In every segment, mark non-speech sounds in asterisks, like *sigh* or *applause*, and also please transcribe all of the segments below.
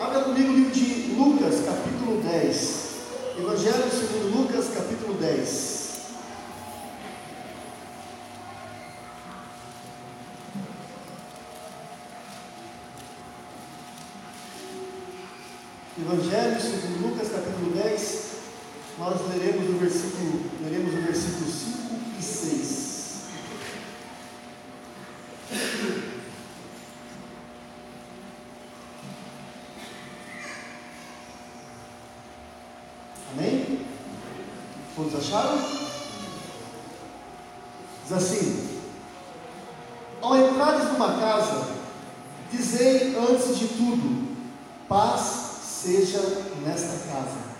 Abra comigo o livro de Lucas, capítulo 10. Evangelho segundo Lucas, capítulo 10. Evangelho segundo Lucas, capítulo 10. Nós leremos o versículo, leremos o versículo 5 e 6. Amém? Todos acharam? Diz assim: Ao entrares numa casa, dizei antes de tudo: paz seja nesta casa.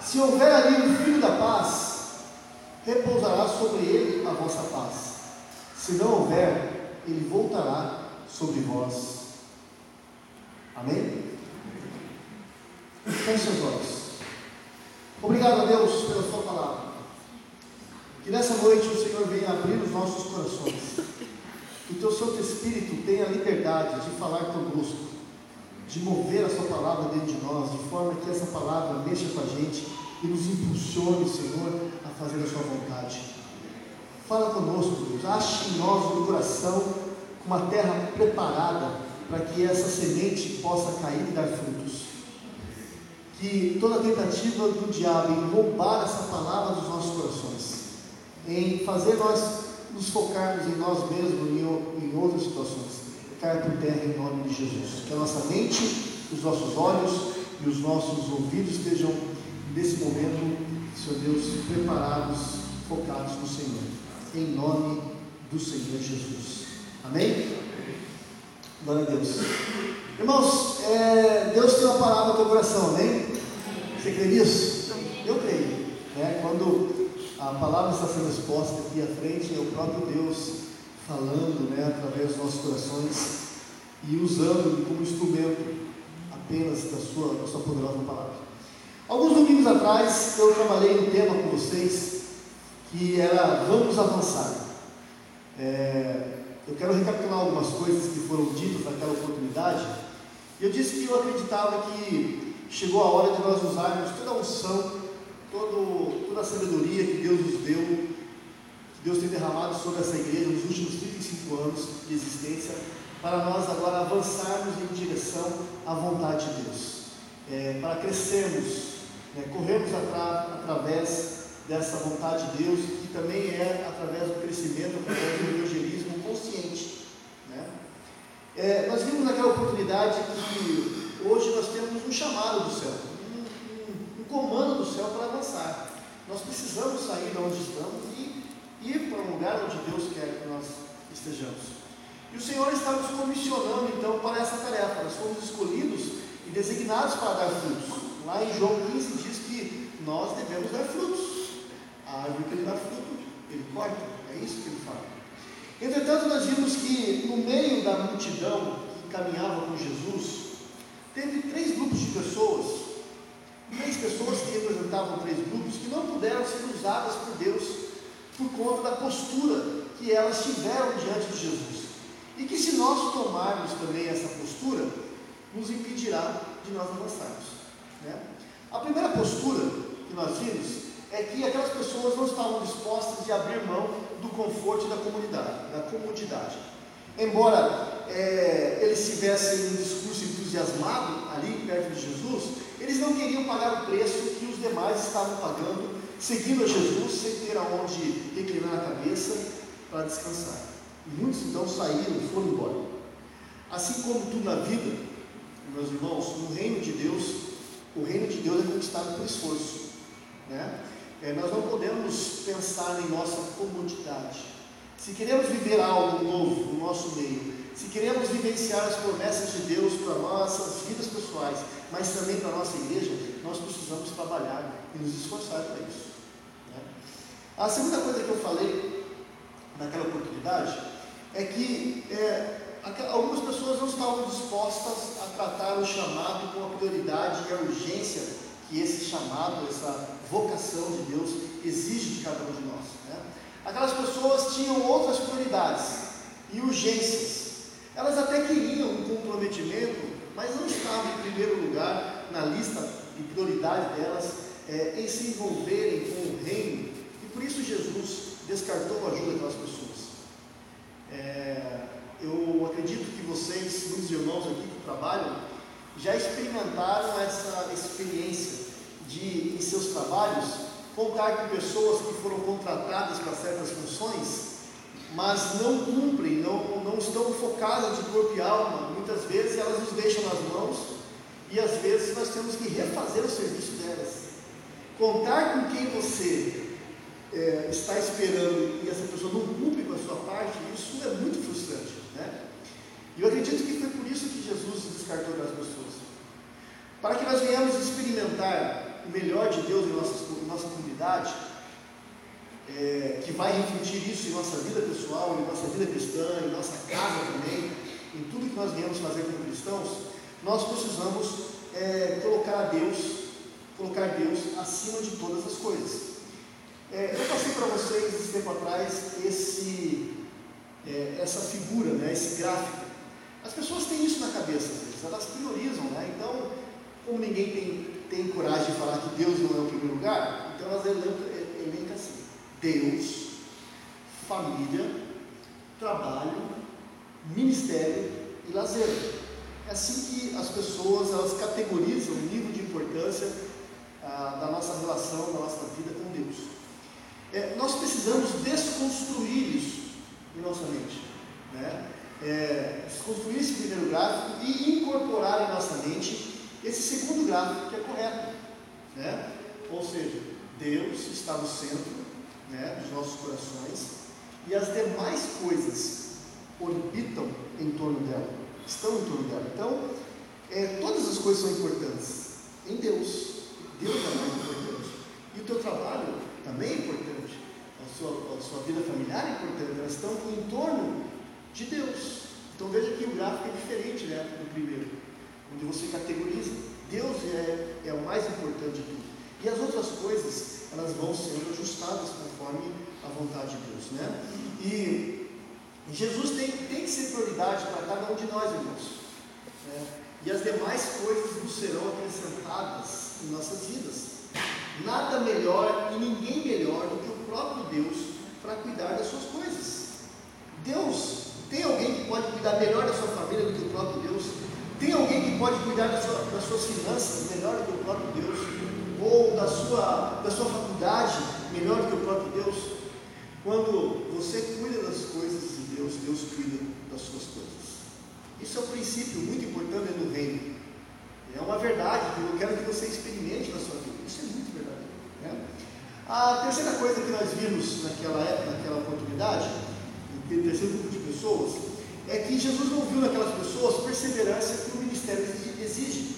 Se houver ali um filho da paz, repousará sobre ele a vossa paz. Se não houver, ele voltará sobre vós. Amém? Feche seus olhos. Obrigado a Deus pela Sua palavra. Que nessa noite o Senhor venha abrir os nossos corações. Que o Teu Santo Espírito tenha liberdade de falar conosco, de mover a Sua palavra dentro de nós, de forma que essa palavra mexa com a gente e nos impulsione, Senhor, a fazer a Sua vontade. Fala conosco, Deus. Ache em nós um coração, uma terra preparada para que essa semente possa cair e dar frutos que toda tentativa do diabo em roubar essa palavra dos nossos corações, em fazer nós nos focarmos em nós mesmos e em outras situações, caia por terra em nome de Jesus. Que a nossa mente, os nossos olhos e os nossos ouvidos estejam nesse momento, Senhor Deus, preparados, focados no Senhor, em nome do Senhor Jesus. Amém? Glória a Deus. Irmãos, é, Deus tem uma palavra no teu coração, amém? Você crê nisso? Eu creio. Né? Quando a palavra está sendo exposta aqui à frente, é o próprio Deus falando né, através dos nossos corações e usando como instrumento apenas da sua, da sua poderosa palavra. Alguns domingos atrás eu trabalhei um tema com vocês que era Vamos Avançar. É, eu quero recapitular algumas coisas que foram ditas naquela oportunidade. Eu disse que eu acreditava que chegou a hora de nós usarmos toda a unção, todo, toda a sabedoria que Deus nos deu, que Deus tem derramado sobre essa igreja nos últimos 35 anos de existência, para nós agora avançarmos em direção à vontade de Deus, é, para crescermos, né, corrermos atra, através dessa vontade de Deus, que também é através do crescimento, através do evangelismo consciente. Né? É, nós vimos naquela oportunidade que hoje nós temos um chamado do céu, um, um, um, comando do céu para avançar. Nós precisamos sair de onde estamos e ir para um lugar onde Deus quer que nós estejamos. E o Senhor está nos comissionando então para essa tarefa. Nós fomos escolhidos e designados para dar frutos. Lá em João 15 diz que nós devemos dar frutos. A árvore que ele dá fruto, ele corta. É isso que ele fala. Entretanto, nós vimos que no meio da multidão que caminhava com Jesus, teve três grupos de pessoas, três pessoas que representavam três grupos, que não puderam ser usadas por Deus por conta da postura que elas tiveram diante de Jesus. E que se nós tomarmos também essa postura, nos impedirá de nós avançarmos. Né? A primeira postura que nós vimos é que aquelas pessoas não estavam dispostas de abrir mão do conforto da comunidade, da comodidade. Embora é, eles tivessem um discurso entusiasmado ali perto de Jesus, eles não queriam pagar o preço que os demais estavam pagando, seguindo a Jesus sem ter aonde reclinar a cabeça para descansar. E muitos então saíram e foram embora. Assim como tudo na vida, meus irmãos, no reino de Deus, o reino de Deus é conquistado por esforço. Né? É, nós não podemos pensar em nossa comodidade. Se queremos viver algo novo no nosso meio, se queremos vivenciar as promessas de Deus para nossas vidas pessoais, mas também para a nossa igreja, nós precisamos trabalhar e nos esforçar para isso. Né? A segunda coisa que eu falei naquela oportunidade é que é, algumas pessoas não estavam dispostas a tratar o chamado com a prioridade e a urgência que esse chamado, essa vocação de Deus exige de cada um de nós. Né? Aquelas pessoas tinham outras prioridades e urgências. Elas até queriam um comprometimento, mas não estava em primeiro lugar na lista de prioridade delas é, em se envolverem com o reino, e por isso Jesus descartou a ajuda daquelas pessoas. É, eu acredito que vocês, muitos irmãos aqui que trabalham, já experimentaram essa experiência de, em seus trabalhos, contar com pessoas que foram contratadas para certas funções, mas não cumprem, não, não estão focadas de corpo e alma. Muitas vezes elas nos deixam nas mãos e às vezes nós temos que refazer o serviço delas. Contar com quem você é, está esperando e essa pessoa não cumpre com a sua parte, isso é muito frustrante. Né? E eu acredito que foi por isso que Jesus descartou aquelas pessoas. Para que nós venhamos experimentar o melhor de Deus em nossa, em nossa comunidade, é, que vai refletir isso em nossa vida pessoal, em nossa vida cristã, em nossa casa também, em tudo que nós viemos fazer como cristãos, nós precisamos é, colocar a Deus, colocar Deus acima de todas as coisas. É, eu passei para vocês esse tempo atrás esse, é, essa figura, né, esse gráfico. As pessoas têm isso na cabeça, elas priorizam, né? Então, como ninguém tem, tem coragem de falar que Deus não é o primeiro lugar, então elas elencam Deus, família, trabalho, ministério e lazer. É assim que as pessoas elas categorizam o nível de importância ah, da nossa relação, da nossa vida com Deus. É, nós precisamos desconstruir isso em nossa mente. Né? É, desconstruir esse primeiro gráfico e incorporar em nossa mente esse segundo gráfico que é correto. Né? Ou seja, Deus está no centro né, dos nossos corações e as demais coisas orbitam em torno dela, estão em torno dela. Então, é, todas as coisas são importantes em Deus. Deus é mais importante. E o teu trabalho também é importante. A sua, a sua vida familiar é importante. Elas estão em torno de Deus. Então veja que o gráfico é diferente né, do primeiro, onde você categoriza. Deus é, é o mais importante de tudo. E as outras coisas, elas vão sendo ajustadas conforme a vontade de Deus. Né? E Jesus tem, tem que ser prioridade para cada um de nós, irmãos. Né? E as demais coisas nos serão acrescentadas em nossas vidas. Nada melhor e ninguém melhor do que o próprio Deus para cuidar das suas coisas. Deus, tem alguém que pode cuidar melhor da sua família do que o próprio Deus? Tem alguém que pode cuidar das, sua, das suas finanças melhor do que o próprio Deus? Ou da sua, da sua faculdade melhor do que o próprio Deus? Quando você cuida das coisas de Deus, Deus cuida das suas coisas. Isso é um princípio muito importante no reino. É uma verdade que eu quero que você experimente na sua vida. Isso é muito verdadeiro. Né? A terceira coisa que nós vimos naquela época, naquela oportunidade, no terceiro grupo de pessoas, é que Jesus não viu naquelas pessoas perseverança que o ministério exige.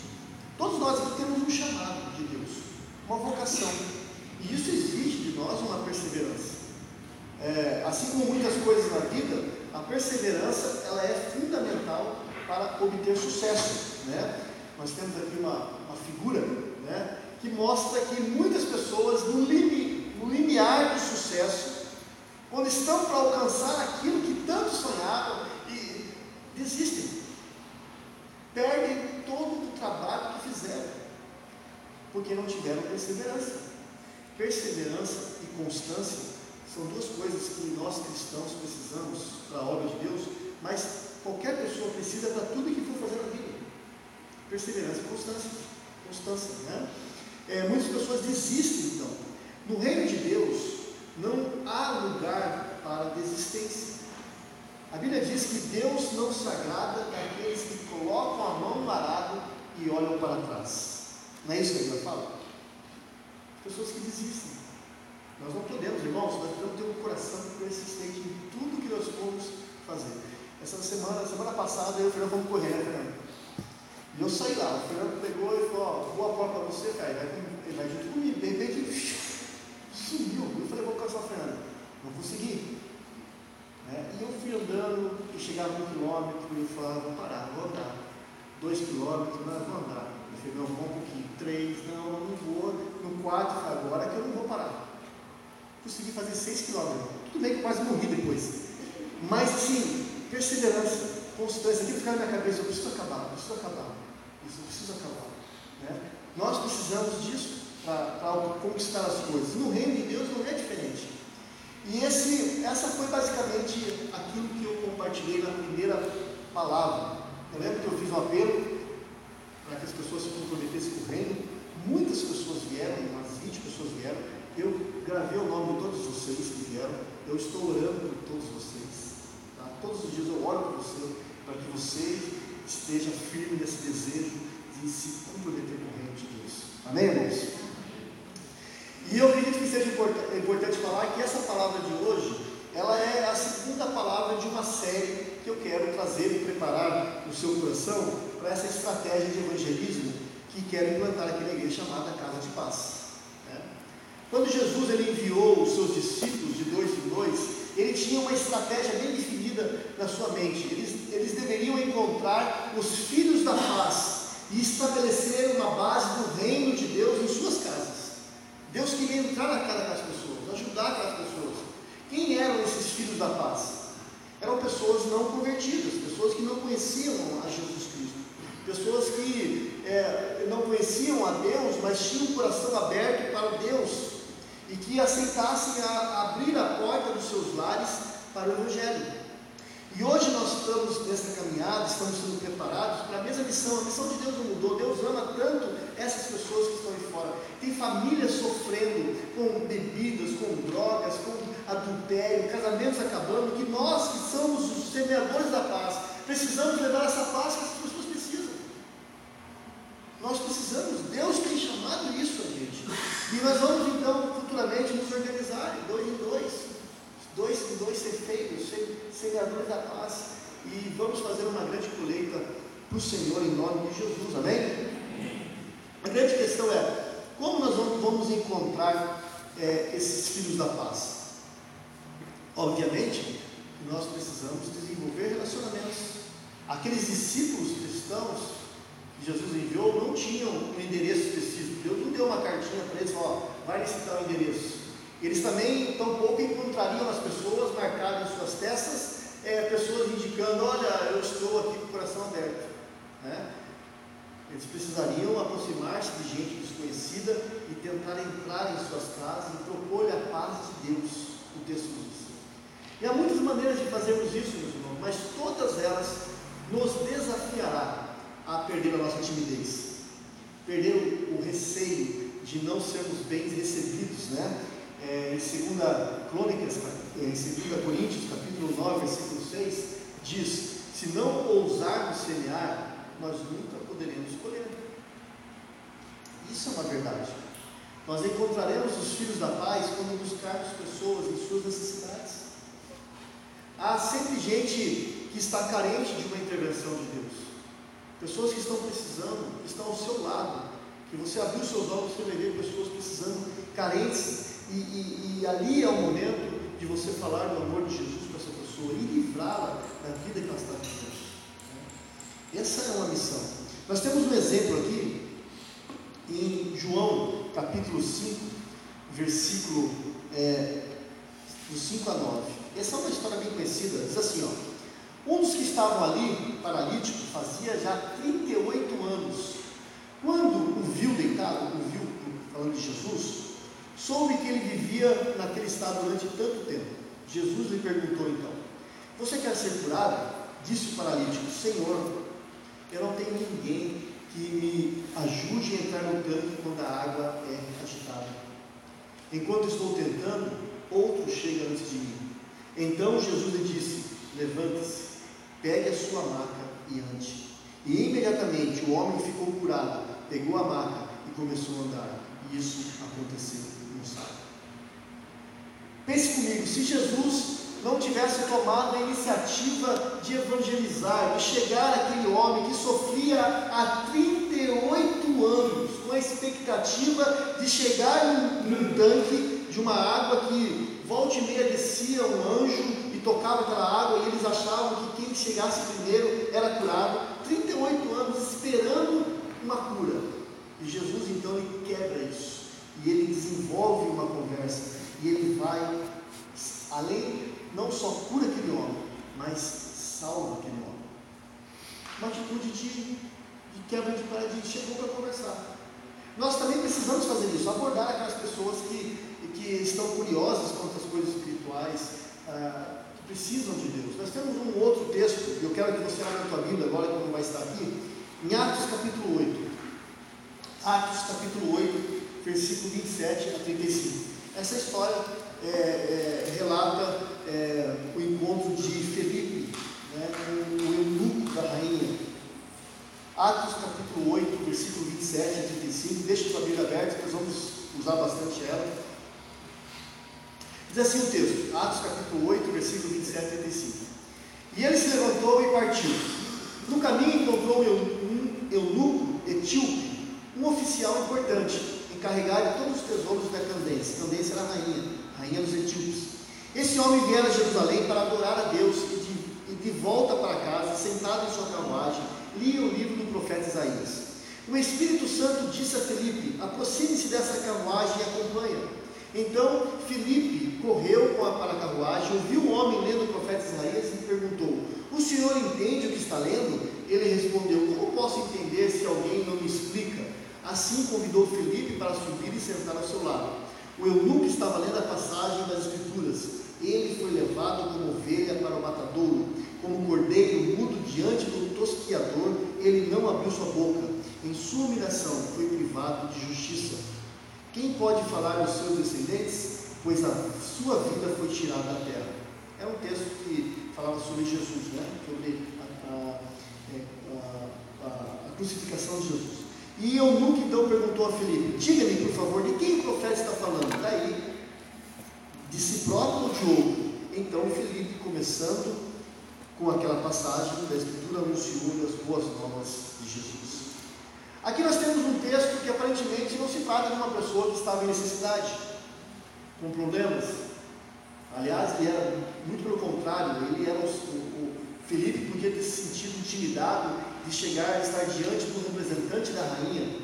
Todos nós aqui temos um chamado de Deus, uma vocação. E isso exige de nós uma perseverança. É, assim como muitas coisas na vida, a perseverança ela é fundamental para obter sucesso. Né? Nós temos aqui uma, uma figura né, que mostra que muitas pessoas, no, limi, no limiar do sucesso, quando estão para alcançar aquilo que tanto sonhavam, e desistem. Perdem todo o trabalho que fizeram, porque não tiveram perseverança. Perseverança e constância são duas coisas que nós cristãos precisamos para a obra de Deus, mas qualquer pessoa precisa para tudo que for fazer na vida. Perseverança e constância. Constância, né? É, muitas pessoas desistem, então. No reino de Deus, não há lugar para desistência. A Bíblia diz que Deus não se agrada daqueles que colocam a mão no arado e olham para trás. Não é isso que a Bíblia fala? Pessoas que desistem. Nós não podemos, irmãos, nós precisamos ter um coração persistente em tudo que nós formos fazer. Essa semana, semana passada, eu e o Fernando fomos correr, né, Fernando? E eu saí lá, o Fernando pegou e falou, ó, boa porta para você, cara, vai, ele vai junto comigo, de repente, *laughs* sumiu. Eu falei, vou cansar o Fernando, não consegui. Né? E eu fui andando, e chegava um quilômetro, e eu falava, vou parar, vou andar. Dois quilômetros, não, vou andar. Eu falei, não, vou um pouquinho. Três, não, não vou. No falei, agora que eu não vou parar. Consegui fazer seis quilômetros. Tudo bem que quase morri depois. Mas, assim, perseverança, constância, aquilo ficava na minha cabeça, eu preciso acabar, eu preciso acabar. Né? Nós precisamos disso para conquistar as coisas. No reino de Deus não é diferente. E esse, essa foi basicamente aquilo que eu compartilhei na primeira palavra. Eu lembro que eu fiz um apelo para que as pessoas se comprometessem com o reino. Muitas pessoas vieram, umas 20 pessoas vieram. Eu gravei o nome de todos vocês que vieram. Eu estou orando por todos vocês. Tá? Todos os dias eu oro por você, para que você esteja firme nesse desejo de se comprometer com o reino de Deus. Amém, irmãos? E eu acredito que seja importante falar que essa palavra de hoje, ela é a segunda palavra de uma série que eu quero trazer e preparar no seu coração para essa estratégia de evangelismo que quero implantar aqui na igreja chamada Casa de Paz. Né? Quando Jesus ele enviou os seus discípulos de dois em dois, ele tinha uma estratégia bem definida na sua mente. Eles, eles deveriam encontrar os filhos da paz e estabelecer uma base do reino de Deus em suas casas. Deus queria entrar na casa das pessoas, ajudar aquelas pessoas. Quem eram esses filhos da paz? Eram pessoas não convertidas, pessoas que não conheciam a Jesus Cristo, pessoas que é, não conheciam a Deus, mas tinham o coração aberto para Deus e que aceitassem a, abrir a porta dos seus lares para o Evangelho. E hoje nós estamos nessa caminhada, estamos sendo preparados para a mesma missão. A missão de Deus não mudou. Deus ama tanto essas pessoas que estão aí fora. Tem famílias sofrendo com bebidas, com drogas, com adultério, casamentos acabando, que nós que somos os semeadores da paz, precisamos levar essa paz que essas pessoas precisam. Nós precisamos, Deus tem chamado isso a gente. E nós vamos então futuramente nos organizar dois em dois dois em dois cefeiros, semeadores da paz, e vamos fazer uma grande colheita para o Senhor em nome de Jesus, amém? A grande questão é, como nós vamos encontrar é, esses filhos da paz? Obviamente, nós precisamos desenvolver relacionamentos. Aqueles discípulos cristãos que Jesus enviou não tinham um endereço específico. Deus não deu uma cartinha para eles, ó, vai nesse tal endereço. Eles também, tampouco, encontrariam as pessoas marcadas em suas testas, é, pessoas indicando: olha, eu estou aqui com o coração aberto. Né? Eles precisariam aproximar-se de gente desconhecida e tentar entrar em suas casas e propor-lhe a paz de Deus, o texto diz. E há muitas maneiras de fazermos isso, meus irmãos, mas todas elas nos desafiará a perder a nossa timidez, perder o, receio de não sermos bem recebidos, né? é, em 2 Crônicas, em 2 Coríntios, capítulo 9, versículo 6, diz: Se não ousarmos semear, nós nunca poderemos colher. Isso é uma verdade. Nós encontraremos os filhos da paz quando buscarmos pessoas em suas necessidades. Há sempre gente que está carente de uma intervenção de Deus. Pessoas que estão precisando, que estão ao seu lado. Que você abriu seus olhos você ver pessoas precisando, carentes e, e, e, ali é o momento de você falar do amor de Jesus para essa pessoa e livrá-la da vida que ela está vivendo. Essa é uma missão. Nós temos um exemplo aqui em João capítulo 5, versículo é, do 5 a 9. Essa é uma história bem conhecida, diz assim, ó. Um dos que estavam ali, paralítico, fazia já 38 anos. Quando o viu deitado, o viu falando de Jesus, soube que ele vivia naquele estado durante tanto tempo. Jesus lhe perguntou então: Você quer ser curado? Disse o paralítico: Senhor, eu não tenho ninguém que me ajude a entrar no tanque quando a água é agitada. Enquanto estou tentando, outro chega antes de mim. Então Jesus lhe disse: Levante-se, pegue a sua maca e ande. E imediatamente o homem ficou curado, pegou a maca e começou a andar. E isso aconteceu. Pense comigo, se Jesus não tivesse tomado a iniciativa de evangelizar, de chegar àquele homem que sofria há 38 anos, com a expectativa de chegar num, num tanque de uma água que volta e meia descia um anjo e tocava aquela água e eles achavam que quem chegasse primeiro era curado. 38 anos esperando uma cura. E Jesus então ele quebra isso e ele desenvolve uma conversa e ele vai, além, não só cura aquele homem, mas salva aquele homem. Uma atitude de, de quebra de paradigma, chegou para conversar. Nós também precisamos fazer isso, abordar aquelas pessoas que, que estão curiosas quanto às coisas espirituais, ah, que precisam de Deus. Nós temos um outro texto, eu quero que você abra a tua Bíblia agora, que não vai estar aqui, em Atos capítulo 8. Atos capítulo 8, versículo 27 a 35. Essa história é, é, relata é, o encontro de Felipe né, com o eunuco da rainha. Atos capítulo 8, versículo 27 a 35. Deixa sua Bíblia aberta, nós vamos usar bastante ela. Diz assim o texto, Atos capítulo 8, versículo 27 a 35. E ele se levantou e partiu. No caminho encontrou um eunuco etíope, um oficial importante, encarregado de todos os tesouros da Candência. Candência era a rainha, rainha dos etíopes. Esse homem viera a Jerusalém para adorar a Deus e de, e de volta para casa, sentado em sua carruagem, lia o livro do profeta Isaías. O Espírito Santo disse a Felipe: aproxime-se dessa carruagem e acompanha. Então Felipe correu para a carruagem, ouviu o homem lendo o profeta Isaías e perguntou: O senhor entende o que está lendo? Ele respondeu: Como posso entender se alguém não me explica? Assim convidou Felipe para subir e sentar ao seu lado. O eunuco estava lendo a passagem das Escrituras. Ele foi levado como ovelha para o matadouro, como cordeiro mudo diante do tosquiador, ele não abriu sua boca. Em sua humilhação foi privado de justiça. Quem pode falar dos seus descendentes? Pois a sua vida foi tirada da terra. É um texto que falava sobre Jesus, né? sobre a, a, é, a, a crucificação de Jesus. E Eunuco então perguntou a Filipe: Diga-me, por favor, de quem o profeta está falando? Daí, de si próprio ou de outro? Então Filipe, começando com aquela passagem da Escritura, anunciou as boas novas de Jesus. Aqui nós temos um texto que aparentemente não se trata de uma pessoa que estava em necessidade, com problemas. Aliás, ele era muito pelo contrário, ele era o, o, Filipe podia ter se sentido intimidado de chegar a estar diante do representante da rainha.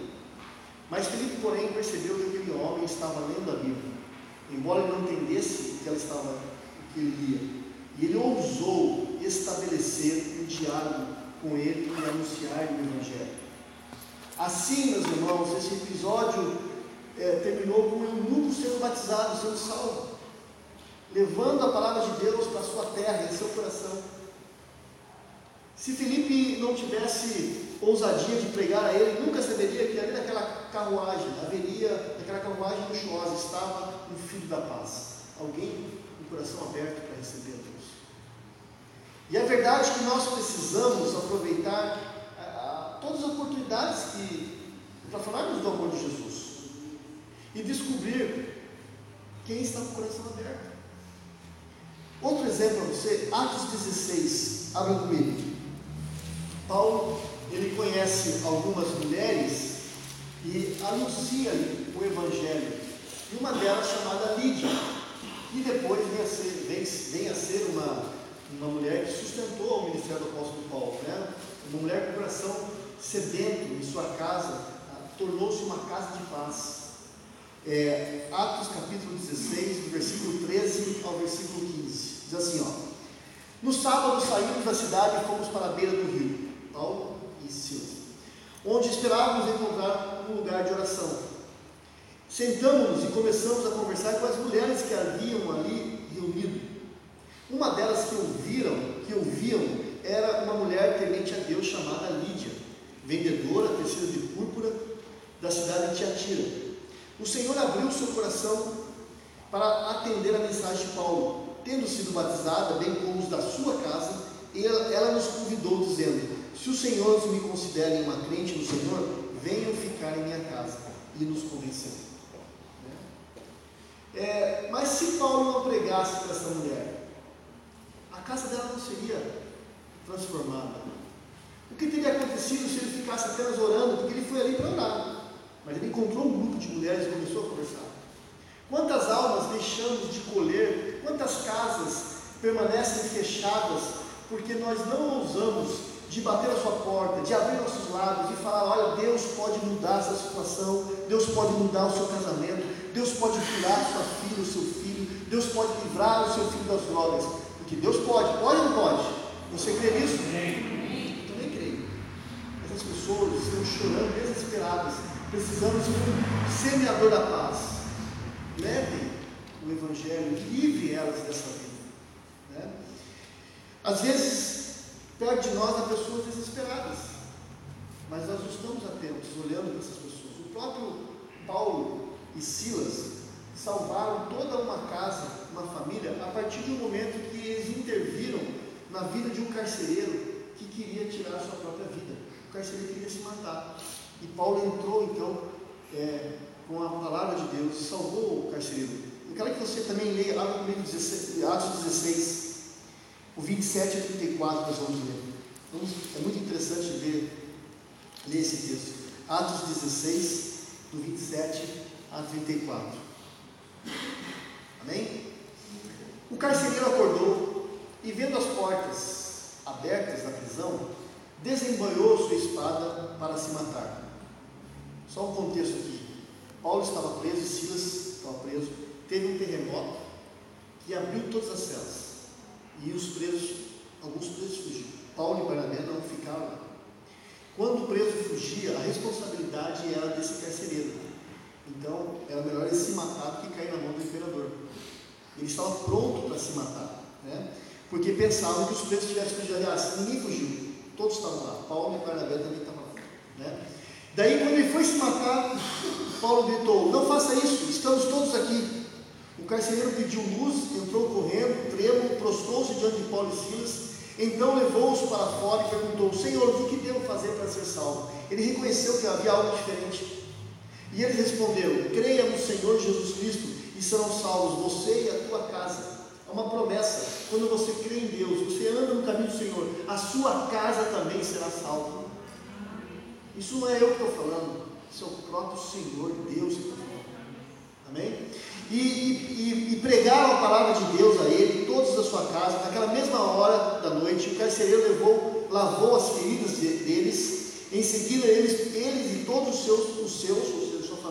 Mas Felipe, porém, percebeu que aquele homem estava lendo a Bíblia, embora ele não entendesse o que ela estava, o que ele lia. E ele ousou estabelecer um diálogo com ele e anunciar o Evangelho. Assim, meus irmãos, esse episódio é, terminou com o eunuco sendo batizado, sendo salvo, levando a palavra de Deus para a sua terra, em seu coração. Se Felipe não tivesse ousadia de pregar a ele, nunca saberia que ali naquela carruagem, haveria, naquela carruagem luxuosa, estava um filho da paz. Alguém com o coração aberto para receber a Deus. E é verdade que nós precisamos aproveitar todas as oportunidades que, para falarmos do amor de Jesus e descobrir quem está com o coração aberto. Outro exemplo para você, Atos 16, abra comigo. Paulo ele conhece algumas mulheres e anuncia o Evangelho. E uma delas chamada Lídia, que depois vem a ser, vem, vem a ser uma, uma mulher que sustentou o ministério do apóstolo Paulo. Né? Uma mulher com coração sedento em sua casa, tornou-se uma casa de paz. É, Atos capítulo 16, do versículo 13 ao versículo 15. Diz assim: ó, No sábado saímos da cidade e fomos para a beira do rio. Paulo e Silas, onde esperávamos encontrar um lugar de oração. Sentamos-nos e começamos a conversar com as mulheres que haviam ali reunido. Uma delas que ouviram, que ouviam, era uma mulher temente a Deus chamada Lídia, vendedora tecida de púrpura da cidade de Tiatira. O Senhor abriu seu coração para atender a mensagem de Paulo. Tendo sido batizada, bem como os da sua casa, ela, ela nos convidou, dizendo: se os senhores me considerem uma crente no Senhor, venham ficar em minha casa. E nos convenceu. Né? É, mas se Paulo não pregasse para essa mulher, a casa dela não seria transformada. O que teria acontecido se ele ficasse apenas orando? Porque ele foi ali para orar. Mas ele encontrou um grupo de mulheres e começou a conversar. Quantas almas deixamos de colher? Quantas casas permanecem fechadas porque nós não ousamos de bater a sua porta, de abrir nossos lábios e falar: olha, Deus pode mudar essa situação, Deus pode mudar o seu casamento, Deus pode curar sua filha, o seu filho, Deus pode livrar o seu filho das drogas. Porque Deus pode, pode ou não pode? Você crê nisso? Mas muitas pessoas estão chorando, desesperadas, precisando de um semeador da paz. Levem o Evangelho, livre elas dessa vida. Né? Às vezes, perto de nós há pessoas desesperadas, mas nós estamos atentos, olhando para essas pessoas. O próprio Paulo e Silas salvaram toda uma casa, uma família, a partir do momento que eles interviram na vida de um carcereiro que queria tirar a sua própria vida. O carcereiro queria se matar. E Paulo entrou então é, com a palavra de Deus e salvou o carcereiro. Eu quero que você também leia, abra comigo Atos 16, o 27 a 34, nós vamos ler. Vamos, é muito interessante ver, ler esse texto. Atos 16, do 27 a 34. Amém? O carcereiro acordou e, vendo as portas abertas da prisão, desembanhou sua espada para se matar. Só um contexto aqui. Paulo estava preso, Silas estava preso. Teve um terremoto que abriu todas as celas. E os presos, alguns presos fugiram. Paulo e Barnabé não ficaram. Quando o preso fugia, a responsabilidade era desse carcereiro. Então, era melhor ele se matar do que cair na mão do imperador. Ele estava pronto para se matar, né? porque pensavam que os presos tivessem fugido. Aliás, ninguém fugiu, todos estavam lá. Paulo e Barnabé também estavam lá. Né? Daí, quando ele foi se matar, Paulo gritou: Não faça isso, estamos todos aqui. O carcereiro pediu luz, entrou correndo, tremo, prostrou-se diante de Paulo e Silas. Então levou-os para fora e perguntou: Senhor, o que devo fazer para ser salvo? Ele reconheceu que havia algo diferente. E eles responderam: Creia no Senhor Jesus Cristo e serão salvos você e a tua casa. É uma promessa. Quando você crê em Deus, você anda no caminho do Senhor, a sua casa também será salva. Isso não é eu que estou falando, isso é o próprio Senhor Deus que está falando. Amém? E, e, e, pregaram a palavra de Deus a ele, todos da sua casa. Naquela mesma hora da noite, o carcereiro levou, lavou as feridas deles. Em seguida, eles, eles e todos os seus, os seus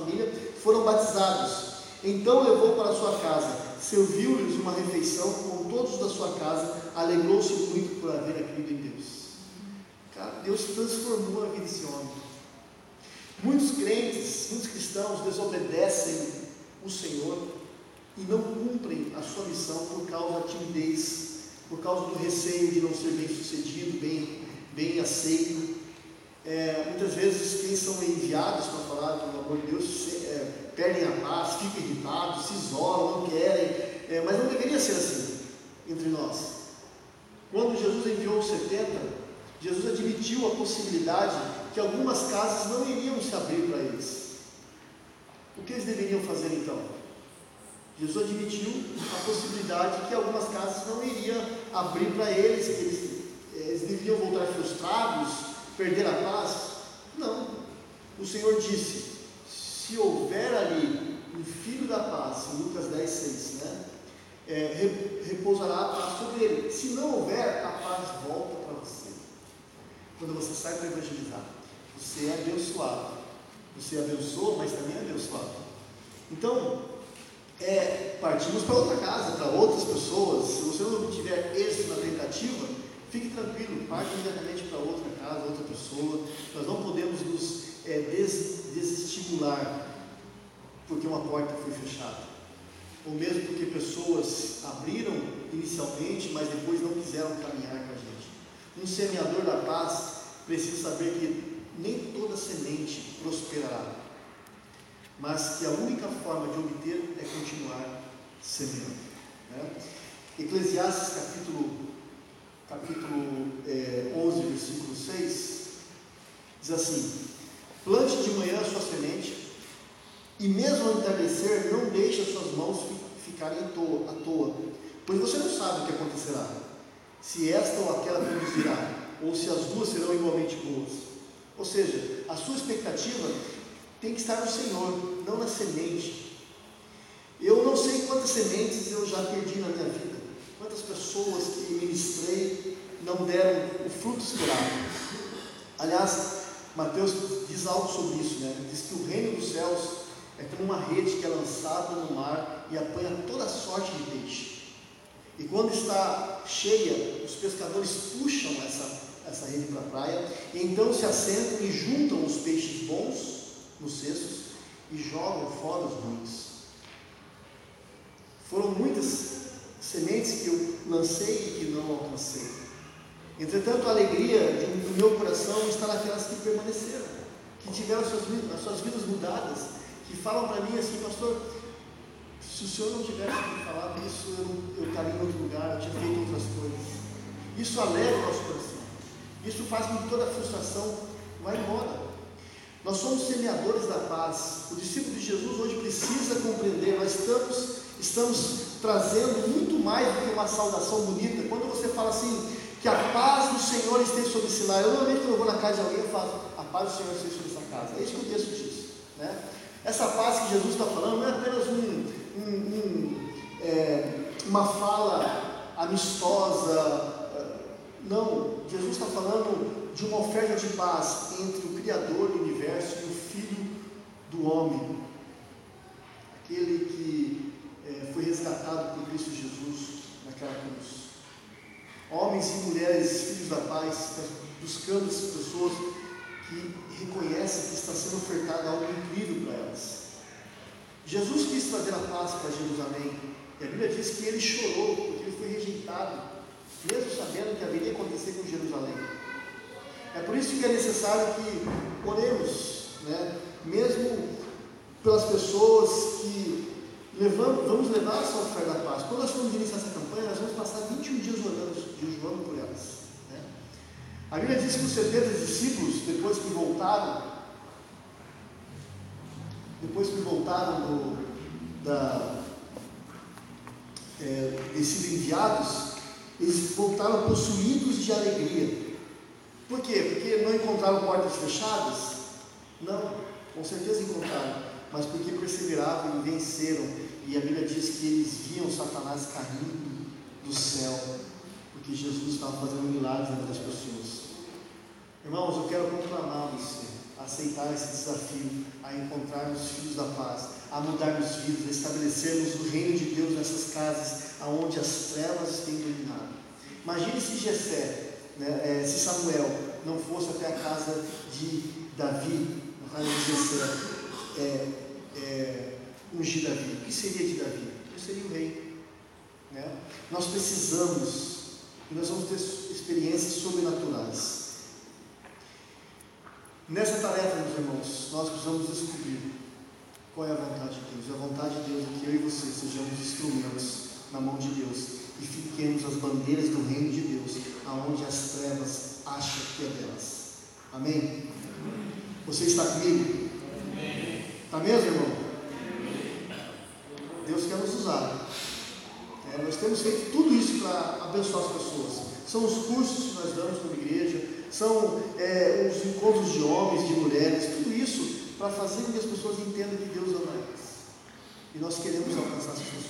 família, foram batizados. Então levou para sua casa, serviu-lhes uma refeição com todos da sua casa, alegrou-se muito por haver crido em Deus. Cara, Deus transformou a vida desse homem. Muitos crentes, muitos cristãos desobedecem o Senhor e não cumprem a sua missão por causa da timidez, por causa do receio de não ser bem sucedido, bem, bem aceito, é, muitas vezes quem são enviados para falar do amor de Deus é, perdem a paz, ficam irritados, se isolam, não querem, é, mas não deveria ser assim entre nós. Quando Jesus enviou os 70, Jesus admitiu a possibilidade que algumas casas não iriam se abrir para eles. O que eles deveriam fazer então? Jesus admitiu a possibilidade que algumas casas não iriam abrir para eles, que eles, eles deveriam voltar frustrados, perder a paz? Não. O Senhor disse: se houver ali um filho da paz, em Lucas 10, 6, né? É, repousará a paz sobre ele. Se não houver, a paz volta para você. Quando você sai para evangelizar, você é abençoado. Você abençoa, mas também é abençoado. Então, é, partimos para outra casa, para outras pessoas. Se você não tiver êxito na tentativa, Fique tranquilo, parte imediatamente para outra casa, outra pessoa. Nós não podemos nos é, des, desestimular porque uma porta foi fechada. Ou mesmo porque pessoas abriram inicialmente, mas depois não quiseram caminhar com a gente. Um semeador da paz precisa saber que nem toda semente prosperará, mas que a única forma de obter é continuar semeando. Né? Eclesiastes capítulo capítulo é, 11, versículo 6, diz assim: Plante de manhã a sua semente, e mesmo ao entardecer, não deixe as suas mãos ficarem à toa, pois você não sabe o que acontecerá, se esta ou aquela produzirá, ou se as duas serão igualmente boas. Ou seja, a sua expectativa tem que estar no Senhor, não na semente. Eu não sei quantas sementes eu já perdi na minha vida. Quantas pessoas que ministrei não deram o fruto esperado? Aliás, Mateus diz algo sobre isso, né? Diz que o reino dos céus é como uma rede que é lançada no mar e apanha toda sorte de peixe. E quando está cheia, os pescadores puxam essa, essa rede para a praia. E então se assentam e juntam os peixes bons nos cestos e jogam fora os ruins. Foram muitas sementes que eu lancei e que não alcancei. Entretanto, a alegria do meu coração está naquelas que permaneceram, que tiveram as suas, as suas vidas mudadas, que falam para mim assim, pastor, se o senhor não tivesse me falado isso, eu, eu estaria em outro lugar, eu tinha feito outras coisas. Isso alegra o nosso coração. Isso faz com que toda a frustração vá embora. Nós somos semeadores da paz. O discípulo de Jesus hoje precisa compreender, nós estamos, estamos trazendo muito mais do que uma saudação bonita. Quando você fala assim, que a paz do Senhor esteja sobre lar. Eu normalmente quando eu vou na casa de alguém, eu falo, a paz do Senhor esteja sobre essa casa. É isso que o texto diz. Né? Essa paz que Jesus está falando não é apenas um, um, um, é, uma fala amistosa. Não, Jesus está falando de uma oferta de paz entre o Criador do universo e o Filho do homem. Aquele que é, foi resgatado por Cristo Jesus naquela cruz homens e mulheres, filhos da paz, tá buscando essas pessoas que reconhecem que está sendo ofertado algo incrível para elas. Jesus quis trazer a paz para Jerusalém, e a Bíblia diz que ele chorou porque ele foi rejeitado, mesmo sabendo que haveria acontecer com Jerusalém. É por isso que é necessário que oremos, né? mesmo pelas pessoas que levamos, vamos levar essa oferta da paz. Quando nós formos iniciar essa campanha, nós vamos passar 21 dias orando, jejuando por elas. Né? A Bíblia diz que os 70 discípulos, depois que voltaram, depois que voltaram do, da, é, sido enviados, eles voltaram possuídos de alegria. Por quê? Porque não encontraram portas fechadas? Não, com certeza encontraram, mas porque perseveravam e venceram e a Bíblia diz que eles viam Satanás caindo do céu, porque Jesus estava fazendo milagres vida das pessoas. Irmãos, eu quero conclamar você a aceitar esse desafio, a encontrarmos filhos da paz, a mudarmos vidas, a estabelecermos o reino de Deus nessas casas aonde as trevas têm dominado. Imagine se Jessé, né, é, se Samuel não fosse até a casa de Davi, na casa de Jessé, é, é, ungir Davi. O que seria de Davi? Ele seria o rei. Né? Nós precisamos, e nós vamos ter experiências sobrenaturais. Nessa tarefa, meus irmãos, nós precisamos descobrir qual é a vontade de Deus. E a vontade de Deus é que eu e você sejamos instrumentos na mão de Deus e fiquemos as bandeiras do reino de Deus, aonde as trevas acham que é delas. Amém? Você está comigo? Está mesmo, irmão? Nos usar. É, nós temos feito tudo isso para abençoar as pessoas. São os cursos que nós damos como igreja, são é, os encontros de homens, de mulheres, tudo isso para fazer com que as pessoas entendam que Deus ama elas. E nós queremos alcançar essas pessoas.